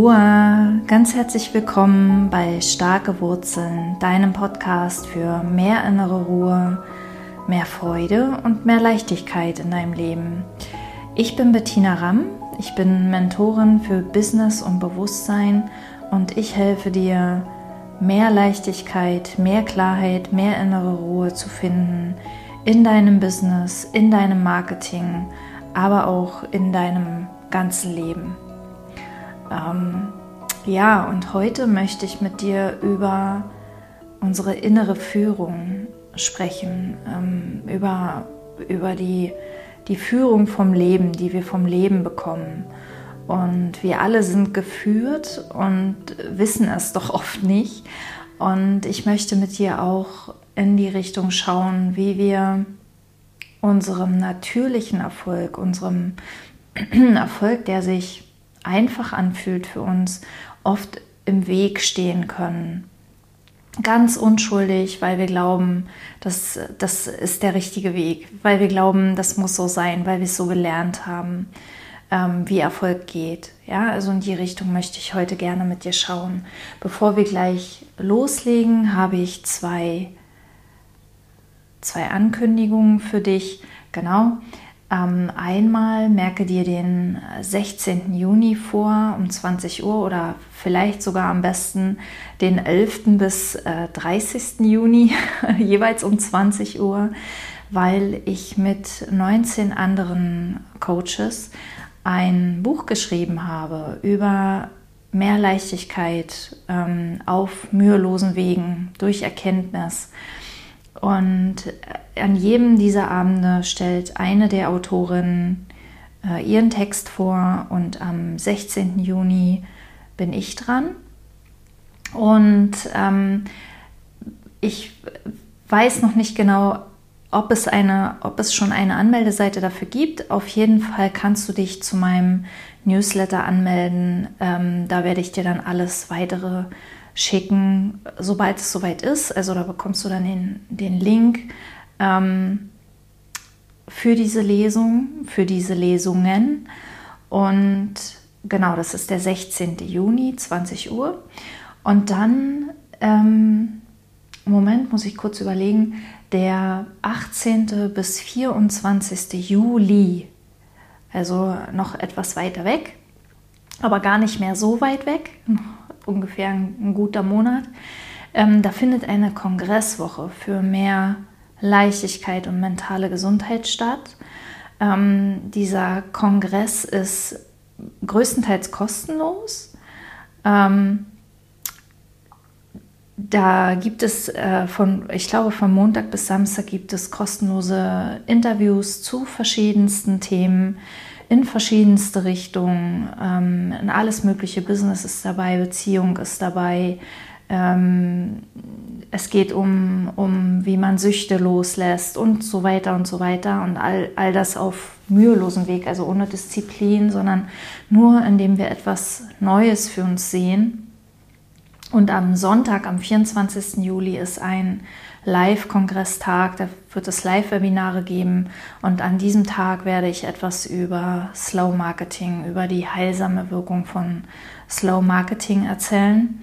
Aloha, ganz herzlich willkommen bei Starke Wurzeln, deinem Podcast für mehr innere Ruhe, mehr Freude und mehr Leichtigkeit in deinem Leben. Ich bin Bettina Ramm, ich bin Mentorin für Business und Bewusstsein und ich helfe dir, mehr Leichtigkeit, mehr Klarheit, mehr innere Ruhe zu finden in deinem Business, in deinem Marketing, aber auch in deinem ganzen Leben. Ähm, ja, und heute möchte ich mit dir über unsere innere Führung sprechen, ähm, über, über die, die Führung vom Leben, die wir vom Leben bekommen. Und wir alle sind geführt und wissen es doch oft nicht. Und ich möchte mit dir auch in die Richtung schauen, wie wir unserem natürlichen Erfolg, unserem Erfolg, der sich einfach anfühlt für uns, oft im Weg stehen können. Ganz unschuldig, weil wir glauben, das, das ist der richtige Weg, weil wir glauben, das muss so sein, weil wir es so gelernt haben, ähm, wie Erfolg geht. Ja, also in die Richtung möchte ich heute gerne mit dir schauen. Bevor wir gleich loslegen, habe ich zwei, zwei Ankündigungen für dich. Genau. Ähm, einmal merke dir den 16. Juni vor um 20 Uhr oder vielleicht sogar am besten den 11. bis äh, 30. Juni jeweils um 20 Uhr, weil ich mit 19 anderen Coaches ein Buch geschrieben habe über mehr Leichtigkeit ähm, auf mühelosen Wegen durch Erkenntnis und an jedem dieser Abende stellt eine der Autorinnen äh, ihren Text vor und am 16. Juni bin ich dran. Und ähm, ich weiß noch nicht genau, ob es, eine, ob es schon eine Anmeldeseite dafür gibt. Auf jeden Fall kannst du dich zu meinem Newsletter anmelden. Ähm, da werde ich dir dann alles weitere schicken, sobald es soweit ist. Also da bekommst du dann den, den Link ähm, für diese Lesung, für diese Lesungen. Und genau, das ist der 16. Juni, 20 Uhr. Und dann, ähm, Moment, muss ich kurz überlegen, der 18. bis 24. Juli, also noch etwas weiter weg, aber gar nicht mehr so weit weg, ungefähr ein, guter Monat. Ähm, da findet eine Kongresswoche für mehr Leichtigkeit und mentale Gesundheit statt. Ähm, dieser Kongress ist größtenteils kostenlos. Ähm, da gibt es äh, von, ich glaube, von Montag bis Samstag gibt es kostenlose Interviews zu verschiedensten Themen in verschiedenste Richtungen. Ähm, in alles mögliche Business ist dabei, Beziehung ist dabei. Ähm, es geht um, um, wie man Süchte loslässt und so weiter und so weiter. Und all, all das auf mühelosem Weg, also ohne Disziplin, sondern nur indem wir etwas Neues für uns sehen. Und am Sonntag, am 24. Juli, ist ein Live-Kongresstag. Da wird es Live-Webinare geben und an diesem Tag werde ich etwas über Slow Marketing, über die heilsame Wirkung von Slow Marketing erzählen.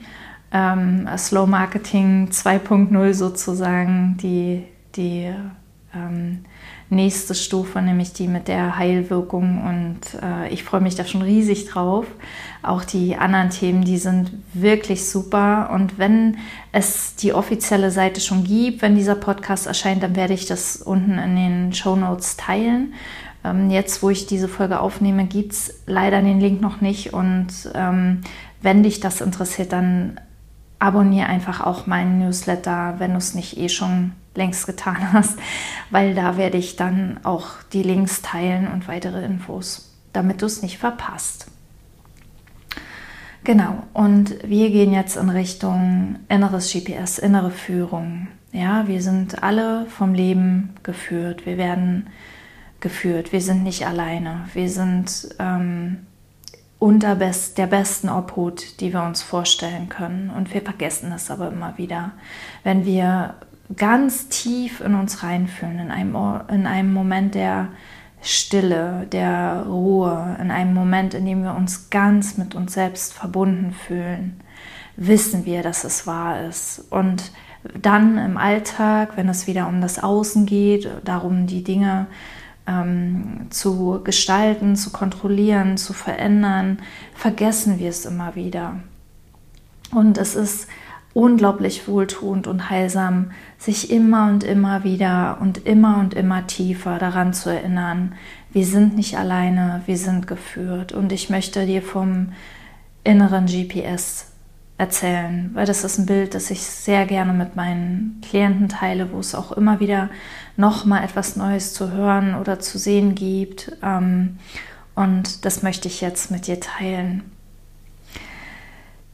Ähm, Slow Marketing 2.0 sozusagen, die, die ähm, nächste Stufe, nämlich die mit der Heilwirkung. Und äh, ich freue mich da schon riesig drauf. Auch die anderen Themen, die sind wirklich super. Und wenn es die offizielle Seite schon gibt, wenn dieser Podcast erscheint, dann werde ich das unten in den Show Notes teilen. Ähm, jetzt, wo ich diese Folge aufnehme, gibt es leider den Link noch nicht. Und ähm, wenn dich das interessiert, dann abonniere einfach auch meinen Newsletter, wenn du es nicht eh schon längst getan hast, weil da werde ich dann auch die Links teilen und weitere Infos, damit du es nicht verpasst. Genau, und wir gehen jetzt in Richtung inneres GPS, innere Führung. Ja, wir sind alle vom Leben geführt. Wir werden geführt. Wir sind nicht alleine. Wir sind ähm, unter best, der besten Obhut, die wir uns vorstellen können. Und wir vergessen es aber immer wieder. Wenn wir ganz tief in uns reinfühlen, in einem, in einem Moment der, Stille, der Ruhe, in einem Moment, in dem wir uns ganz mit uns selbst verbunden fühlen, wissen wir, dass es wahr ist. Und dann im Alltag, wenn es wieder um das Außen geht, darum die Dinge ähm, zu gestalten, zu kontrollieren, zu verändern, vergessen wir es immer wieder. Und es ist unglaublich wohltuend und heilsam, sich immer und immer wieder und immer und immer tiefer daran zu erinnern, wir sind nicht alleine, wir sind geführt. Und ich möchte dir vom inneren GPS erzählen, weil das ist ein Bild, das ich sehr gerne mit meinen Klienten teile, wo es auch immer wieder noch mal etwas Neues zu hören oder zu sehen gibt. Ähm, und das möchte ich jetzt mit dir teilen.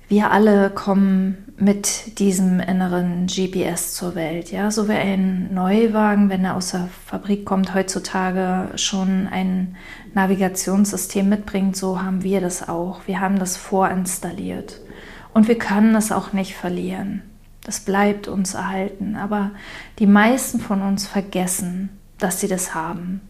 Wir alle kommen mit diesem inneren GPS zur Welt. Ja, so wie ein Neuwagen, wenn er aus der Fabrik kommt, heutzutage schon ein Navigationssystem mitbringt, so haben wir das auch. Wir haben das vorinstalliert. Und wir können es auch nicht verlieren. Das bleibt uns erhalten. Aber die meisten von uns vergessen, dass sie das haben.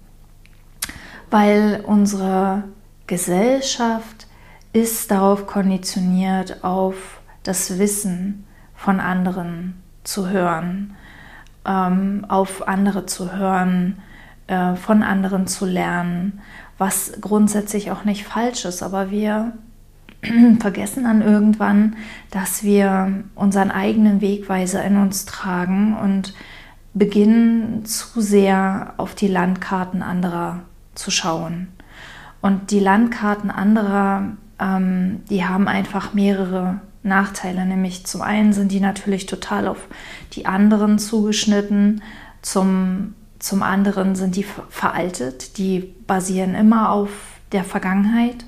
Weil unsere Gesellschaft ist darauf konditioniert, auf das Wissen von anderen zu hören, ähm, auf andere zu hören, äh, von anderen zu lernen, was grundsätzlich auch nicht falsch ist, aber wir vergessen dann irgendwann, dass wir unseren eigenen Wegweiser in uns tragen und beginnen zu sehr auf die Landkarten anderer zu schauen. Und die Landkarten anderer, ähm, die haben einfach mehrere Nachteile. Nämlich zum einen sind die natürlich total auf die anderen zugeschnitten, zum, zum anderen sind die veraltet, die basieren immer auf der Vergangenheit.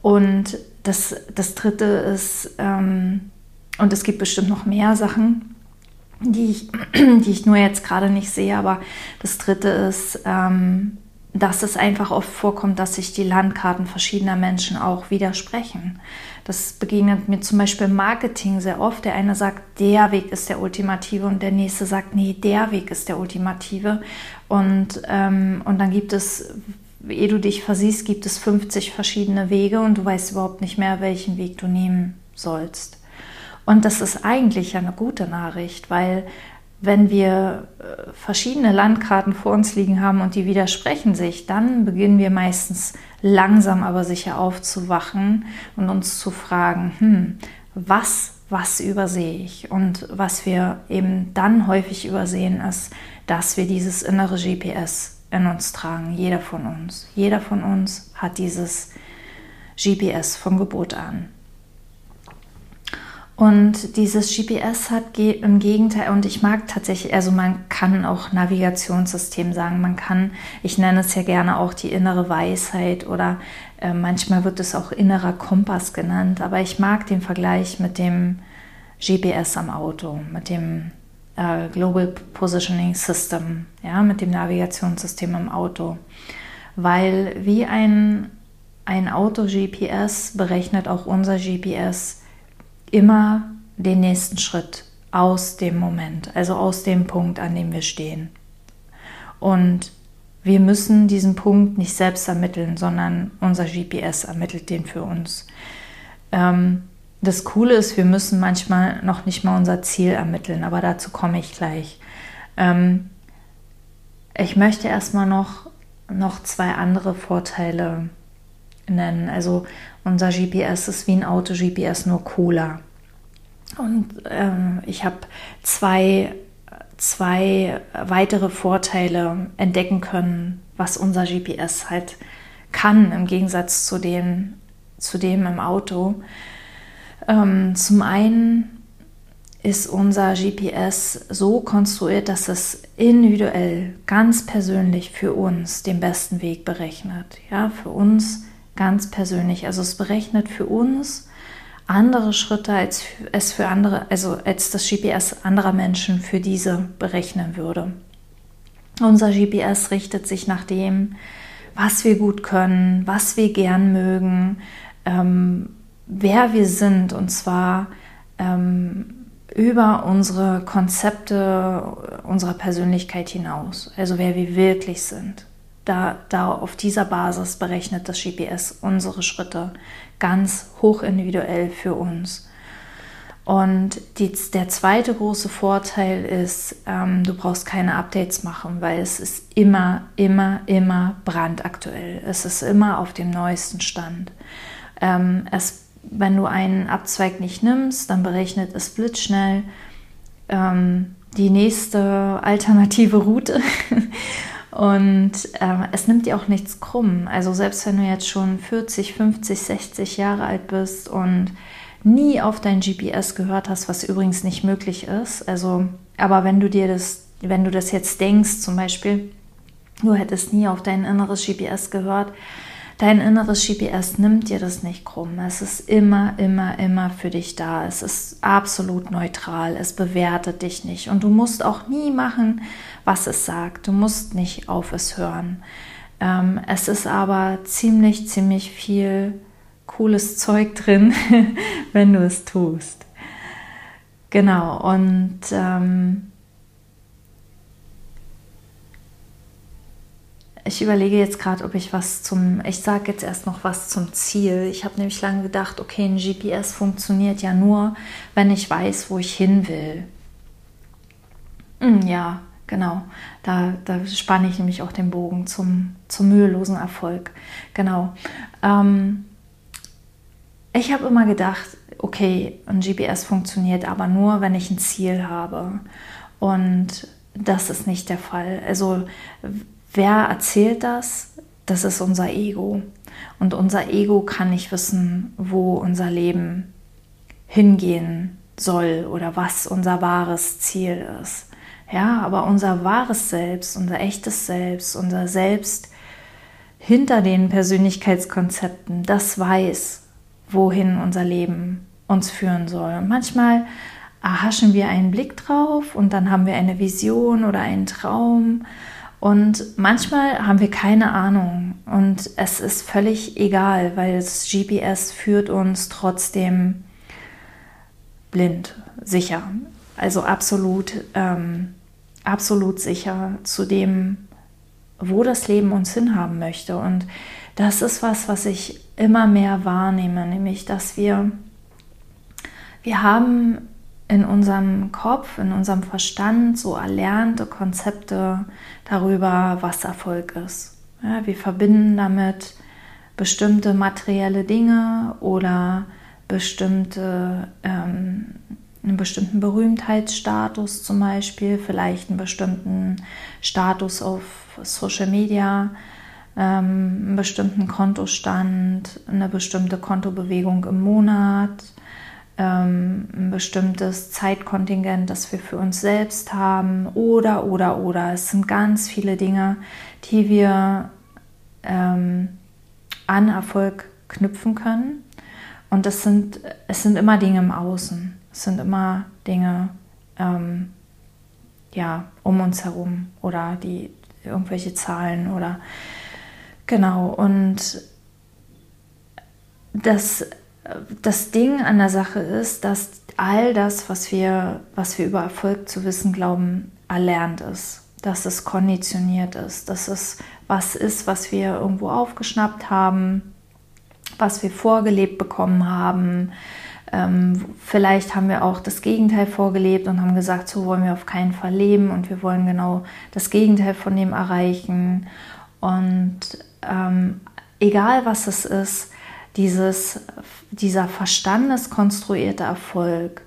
Und das, das dritte ist, ähm, und es gibt bestimmt noch mehr Sachen, die ich, die ich nur jetzt gerade nicht sehe, aber das dritte ist, ähm, dass es einfach oft vorkommt, dass sich die Landkarten verschiedener Menschen auch widersprechen. Das begegnet mir zum Beispiel im Marketing sehr oft. Der eine sagt, der Weg ist der ultimative und der nächste sagt, nee, der Weg ist der ultimative. Und, ähm, und dann gibt es ehe du dich versiehst, gibt es 50 verschiedene Wege und du weißt überhaupt nicht mehr, welchen Weg du nehmen sollst. Und das ist eigentlich eine gute Nachricht, weil wenn wir äh, verschiedene Landkarten vor uns liegen haben und die widersprechen sich, dann beginnen wir meistens langsam aber sicher aufzuwachen und uns zu fragen, hm, was, was übersehe ich? Und was wir eben dann häufig übersehen ist, dass wir dieses innere GPS in uns tragen, jeder von uns. Jeder von uns hat dieses GPS von Geburt an. Und dieses GPS hat im Gegenteil, und ich mag tatsächlich, also man kann auch Navigationssystem sagen, man kann, ich nenne es ja gerne auch die innere Weisheit oder äh, manchmal wird es auch innerer Kompass genannt, aber ich mag den Vergleich mit dem GPS am Auto, mit dem äh, Global Positioning System, ja, mit dem Navigationssystem im Auto. Weil wie ein, ein Auto-GPS berechnet auch unser GPS immer den nächsten Schritt aus dem Moment, also aus dem Punkt, an dem wir stehen. Und wir müssen diesen Punkt nicht selbst ermitteln, sondern unser GPS ermittelt den für uns. Ähm, das Coole ist, wir müssen manchmal noch nicht mal unser Ziel ermitteln, aber dazu komme ich gleich. Ähm, ich möchte erstmal noch, noch zwei andere Vorteile nennen. Also unser GPS ist wie ein Auto-GPS, nur Cola. Und ähm, ich habe zwei, zwei weitere Vorteile entdecken können, was unser GPS halt kann, im Gegensatz zu, den, zu dem im Auto. Ähm, zum einen ist unser GPS so konstruiert, dass es individuell, ganz persönlich für uns den besten Weg berechnet. Ja, für uns ganz persönlich. Also es berechnet für uns andere Schritte, als es für andere, also als das GPS anderer Menschen für diese berechnen würde. Unser GPS richtet sich nach dem, was wir gut können, was wir gern mögen, ähm, wer wir sind und zwar ähm, über unsere Konzepte unserer Persönlichkeit hinaus, also wer wir wirklich sind. Da, da auf dieser Basis berechnet das GPS unsere Schritte ganz hoch individuell für uns. Und die, der zweite große Vorteil ist, ähm, du brauchst keine Updates machen, weil es ist immer, immer, immer brandaktuell. Es ist immer auf dem neuesten Stand. Ähm, es, wenn du einen Abzweig nicht nimmst, dann berechnet es blitzschnell ähm, die nächste alternative Route. Und äh, es nimmt dir auch nichts krumm. Also selbst wenn du jetzt schon 40, 50, 60 Jahre alt bist und nie auf dein GPS gehört hast, was übrigens nicht möglich ist. Also, aber wenn du dir das, wenn du das jetzt denkst, zum Beispiel, du hättest nie auf dein inneres GPS gehört, dein inneres GPS nimmt dir das nicht krumm. Es ist immer, immer, immer für dich da. Es ist absolut neutral. Es bewertet dich nicht. Und du musst auch nie machen, was es sagt. Du musst nicht auf es hören. Ähm, es ist aber ziemlich, ziemlich viel cooles Zeug drin, wenn du es tust. Genau, und ähm, ich überlege jetzt gerade, ob ich was zum, ich sage jetzt erst noch was zum Ziel. Ich habe nämlich lange gedacht, okay, ein GPS funktioniert ja nur, wenn ich weiß, wo ich hin will. Hm, ja, genau. Da, da spanne ich nämlich auch den Bogen zum, zum mühelosen Erfolg. Genau. Ähm, ich habe immer gedacht, okay, ein GPS funktioniert aber nur, wenn ich ein Ziel habe. Und das ist nicht der Fall. Also wer erzählt das? Das ist unser Ego. Und unser Ego kann nicht wissen, wo unser Leben hingehen soll oder was unser wahres Ziel ist. Ja, aber unser wahres Selbst, unser echtes Selbst, unser Selbst hinter den Persönlichkeitskonzepten, das weiß, wohin unser Leben uns führen soll. Und manchmal erhaschen wir einen Blick drauf und dann haben wir eine Vision oder einen Traum. Und manchmal haben wir keine Ahnung und es ist völlig egal, weil das GPS führt uns trotzdem blind, sicher. Also absolut, ähm, absolut sicher zu dem, wo das Leben uns hinhaben möchte. Und das ist was, was ich immer mehr wahrnehme, nämlich dass wir, wir haben in unserem Kopf, in unserem Verstand so erlernte Konzepte darüber, was Erfolg ist. Ja, wir verbinden damit bestimmte materielle Dinge oder bestimmte, ähm, einen bestimmten Berühmtheitsstatus zum Beispiel, vielleicht einen bestimmten Status auf Social Media ähm, einen bestimmten Kontostand, eine bestimmte Kontobewegung im Monat, ähm, ein bestimmtes Zeitkontingent, das wir für uns selbst haben oder, oder, oder. Es sind ganz viele Dinge, die wir ähm, an Erfolg knüpfen können. Und das sind, es sind immer Dinge im Außen. Es sind immer Dinge ähm, ja, um uns herum oder die irgendwelche Zahlen oder Genau, und das, das Ding an der Sache ist, dass all das, was wir, was wir über Erfolg zu wissen glauben, erlernt ist, dass es konditioniert ist, dass es was ist, was wir irgendwo aufgeschnappt haben, was wir vorgelebt bekommen haben. Ähm, vielleicht haben wir auch das Gegenteil vorgelebt und haben gesagt, so wollen wir auf keinen Fall leben und wir wollen genau das Gegenteil von dem erreichen. Und ähm, egal was es ist, dieses, dieser verstandeskonstruierte Erfolg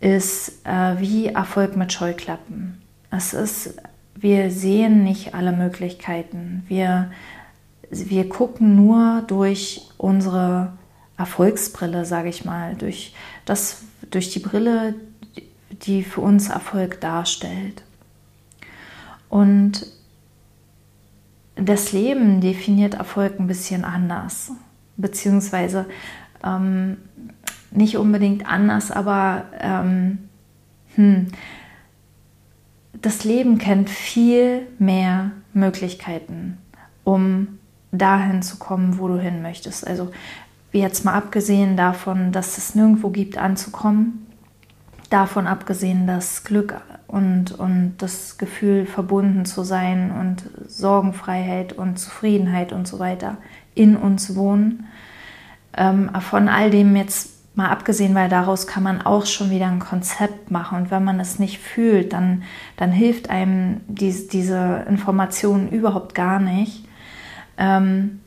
ist äh, wie Erfolg mit Scheuklappen. Es ist, wir sehen nicht alle Möglichkeiten. Wir, wir gucken nur durch unsere Erfolgsbrille, sage ich mal, durch, das, durch die Brille, die für uns Erfolg darstellt. Und das Leben definiert Erfolg ein bisschen anders, beziehungsweise ähm, nicht unbedingt anders, aber ähm, hm, das Leben kennt viel mehr Möglichkeiten, um dahin zu kommen, wo du hin möchtest. Also jetzt mal abgesehen davon, dass es nirgendwo gibt anzukommen, davon abgesehen, dass Glück und, und das Gefühl, verbunden zu sein und Sorgenfreiheit und Zufriedenheit und so weiter in uns wohnen. Ähm, von all dem jetzt mal abgesehen, weil daraus kann man auch schon wieder ein Konzept machen. Und wenn man es nicht fühlt, dann, dann hilft einem dies, diese Information überhaupt gar nicht. Ähm,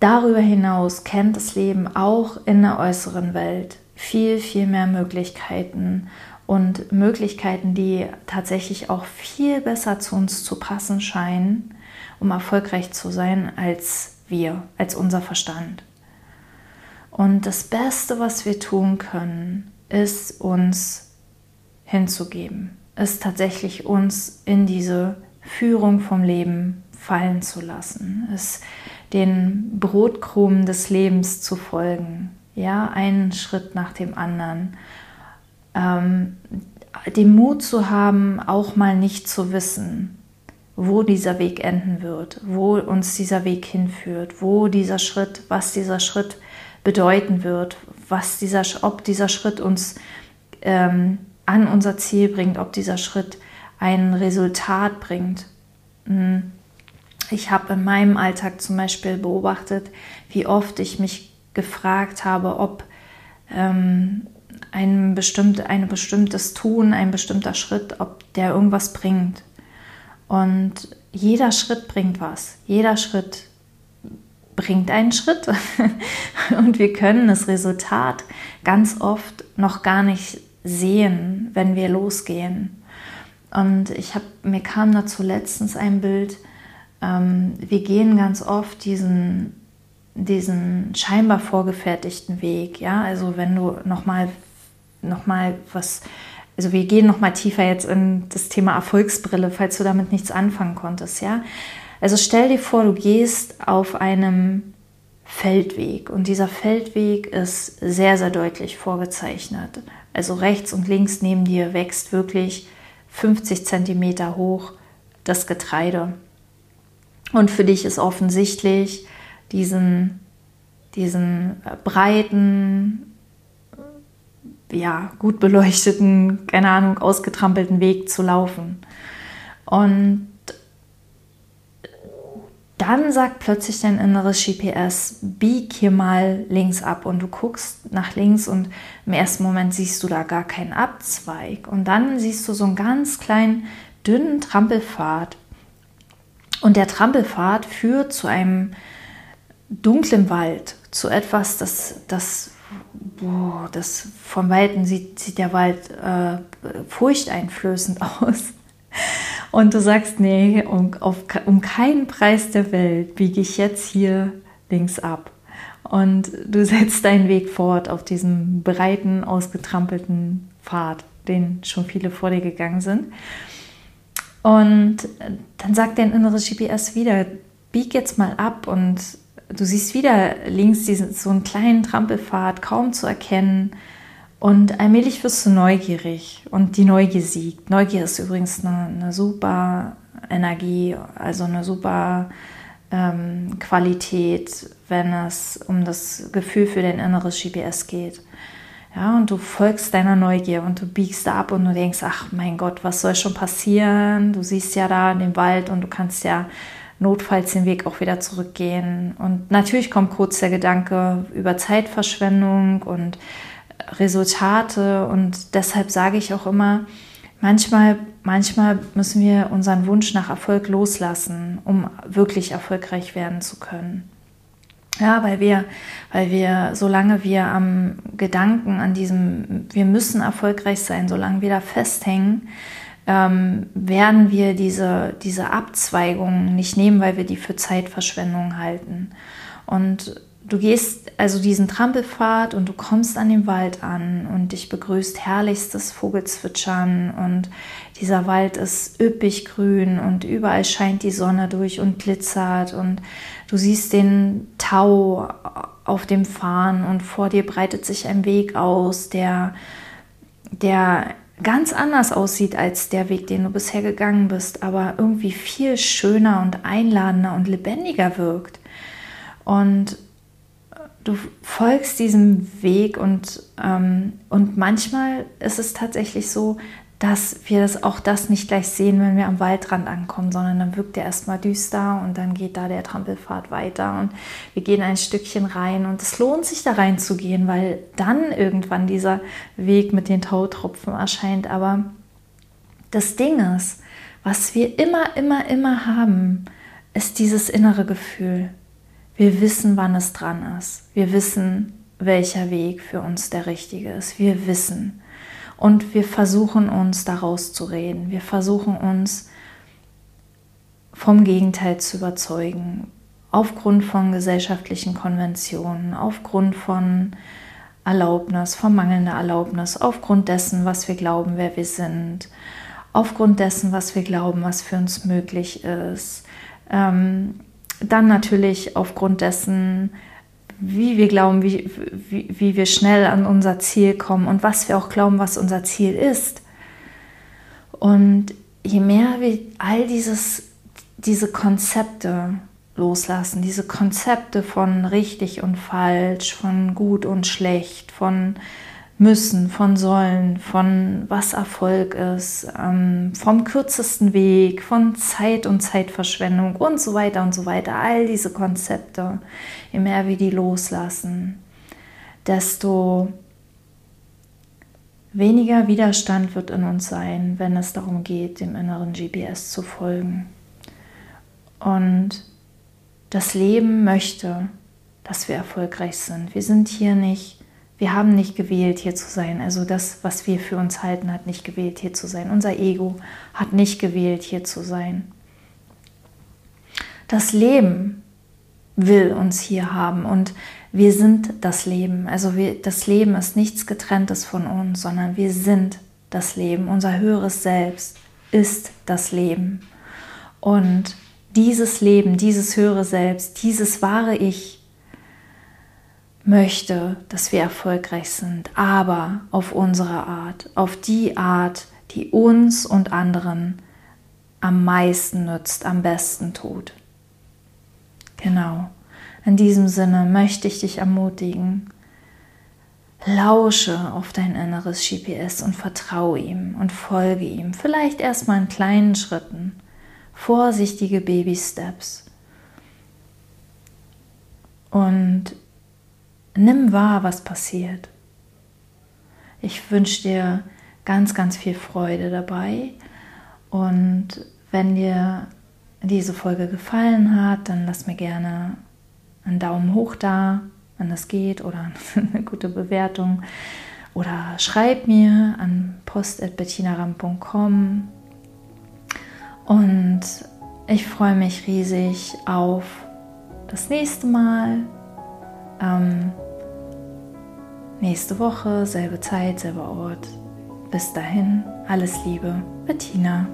darüber hinaus kennt das Leben auch in der äußeren Welt viel, viel mehr Möglichkeiten und Möglichkeiten, die tatsächlich auch viel besser zu uns zu passen scheinen, um erfolgreich zu sein als wir, als unser Verstand. Und das Beste, was wir tun können, ist uns hinzugeben, ist tatsächlich uns in diese Führung vom Leben fallen zu lassen, ist den Brotkrumen des Lebens zu folgen, ja, einen Schritt nach dem anderen. Ähm, den Mut zu haben, auch mal nicht zu wissen, wo dieser Weg enden wird, wo uns dieser Weg hinführt, wo dieser Schritt, was dieser Schritt bedeuten wird, was dieser, ob dieser Schritt uns ähm, an unser Ziel bringt, ob dieser Schritt ein Resultat bringt. Hm. Ich habe in meinem Alltag zum Beispiel beobachtet, wie oft ich mich gefragt habe, ob ähm, ein, bestimmt, ein bestimmtes Tun, ein bestimmter Schritt, ob der irgendwas bringt. Und jeder Schritt bringt was. Jeder Schritt bringt einen Schritt und wir können das Resultat ganz oft noch gar nicht sehen, wenn wir losgehen. Und ich habe mir kam dazu letztens ein Bild. Ähm, wir gehen ganz oft diesen diesen scheinbar vorgefertigten Weg. Ja, also wenn du noch mal noch mal was also wir gehen noch mal tiefer jetzt in das Thema Erfolgsbrille, falls du damit nichts anfangen konntest, ja. Also stell dir vor, du gehst auf einem Feldweg und dieser Feldweg ist sehr, sehr deutlich vorgezeichnet. Also rechts und links neben dir wächst wirklich 50 Zentimeter hoch das Getreide. Und für dich ist offensichtlich, diesen, diesen breiten, ja, gut beleuchteten, keine Ahnung, ausgetrampelten Weg zu laufen. Und dann sagt plötzlich dein inneres GPS, bieg hier mal links ab. Und du guckst nach links und im ersten Moment siehst du da gar keinen Abzweig. Und dann siehst du so einen ganz kleinen, dünnen Trampelpfad. Und der Trampelpfad führt zu einem dunklen Wald, zu etwas, das, das, boah, das vom Weiten sieht, sieht der Wald äh, furchteinflößend aus. Und du sagst, nee, um, auf, um keinen Preis der Welt biege ich jetzt hier links ab. Und du setzt deinen Weg fort auf diesem breiten, ausgetrampelten Pfad, den schon viele vor dir gegangen sind. Und dann sagt dein inneres GPS wieder, bieg jetzt mal ab und du siehst wieder links diesen, so einen kleinen Trampelpfad, kaum zu erkennen. Und allmählich wirst du neugierig und die Neugier siegt. Neugier ist übrigens eine, eine super Energie, also eine super ähm, Qualität, wenn es um das Gefühl für dein inneres GPS geht. Ja, und du folgst deiner Neugier und du biegst ab und du denkst, ach mein Gott, was soll schon passieren? Du siehst ja da den Wald und du kannst ja notfalls den Weg auch wieder zurückgehen. Und natürlich kommt kurz der Gedanke über Zeitverschwendung und Resultate und deshalb sage ich auch immer, manchmal, manchmal müssen wir unseren Wunsch nach Erfolg loslassen, um wirklich erfolgreich werden zu können. Ja, weil wir, weil wir, solange wir am Gedanken an diesem, wir müssen erfolgreich sein, solange wir da festhängen, ähm, werden wir diese, diese Abzweigungen nicht nehmen, weil wir die für Zeitverschwendung halten. Und Du gehst also diesen Trampelpfad und du kommst an den Wald an und dich begrüßt herrlichstes Vogelzwitschern und dieser Wald ist üppig grün und überall scheint die Sonne durch und glitzert und du siehst den Tau auf dem Fahren und vor dir breitet sich ein Weg aus, der, der ganz anders aussieht als der Weg, den du bisher gegangen bist, aber irgendwie viel schöner und einladender und lebendiger wirkt. Und du folgst diesem Weg und, ähm, und manchmal ist es tatsächlich so, dass wir das auch das nicht gleich sehen, wenn wir am Waldrand ankommen, sondern dann wirkt er erstmal düster und dann geht da der Trampelpfad weiter und wir gehen ein Stückchen rein und es lohnt sich da reinzugehen, weil dann irgendwann dieser Weg mit den Tautropfen erscheint. Aber das Ding ist, was wir immer, immer, immer haben, ist dieses innere Gefühl. Wir wissen, wann es dran ist. Wir wissen, welcher Weg für uns der richtige ist. Wir wissen. Und wir versuchen uns daraus zu reden. Wir versuchen uns vom Gegenteil zu überzeugen. Aufgrund von gesellschaftlichen Konventionen, aufgrund von Erlaubnis, von mangelnder Erlaubnis, aufgrund dessen, was wir glauben, wer wir sind, aufgrund dessen, was wir glauben, was für uns möglich ist. Ähm, dann natürlich aufgrund dessen, wie wir glauben, wie, wie, wie wir schnell an unser Ziel kommen und was wir auch glauben, was unser Ziel ist. Und je mehr wir all dieses, diese Konzepte loslassen, diese Konzepte von richtig und falsch, von gut und schlecht, von müssen, von sollen, von was Erfolg ist, ähm, vom kürzesten Weg, von Zeit und Zeitverschwendung und so weiter und so weiter. All diese Konzepte, je mehr wir die loslassen, desto weniger Widerstand wird in uns sein, wenn es darum geht, dem inneren GPS zu folgen. Und das Leben möchte, dass wir erfolgreich sind. Wir sind hier nicht wir haben nicht gewählt, hier zu sein. Also das, was wir für uns halten, hat nicht gewählt, hier zu sein. Unser Ego hat nicht gewählt, hier zu sein. Das Leben will uns hier haben und wir sind das Leben. Also wir, das Leben ist nichts getrenntes von uns, sondern wir sind das Leben. Unser höheres Selbst ist das Leben. Und dieses Leben, dieses höhere Selbst, dieses wahre Ich, möchte, dass wir erfolgreich sind, aber auf unsere Art, auf die Art, die uns und anderen am meisten nützt, am besten tut. Genau. In diesem Sinne möchte ich dich ermutigen, lausche auf dein inneres GPS und vertraue ihm und folge ihm. Vielleicht erstmal in kleinen Schritten, vorsichtige Baby-Steps. Und nimm wahr, was passiert. Ich wünsche dir ganz, ganz viel Freude dabei. Und wenn dir diese Folge gefallen hat, dann lass mir gerne einen Daumen hoch da, wenn das geht, oder eine gute Bewertung. Oder schreib mir an post.bettinaram.com. Und ich freue mich riesig auf das nächste Mal. Ähm, Nächste Woche, selbe Zeit, selber Ort. Bis dahin, alles Liebe, Bettina.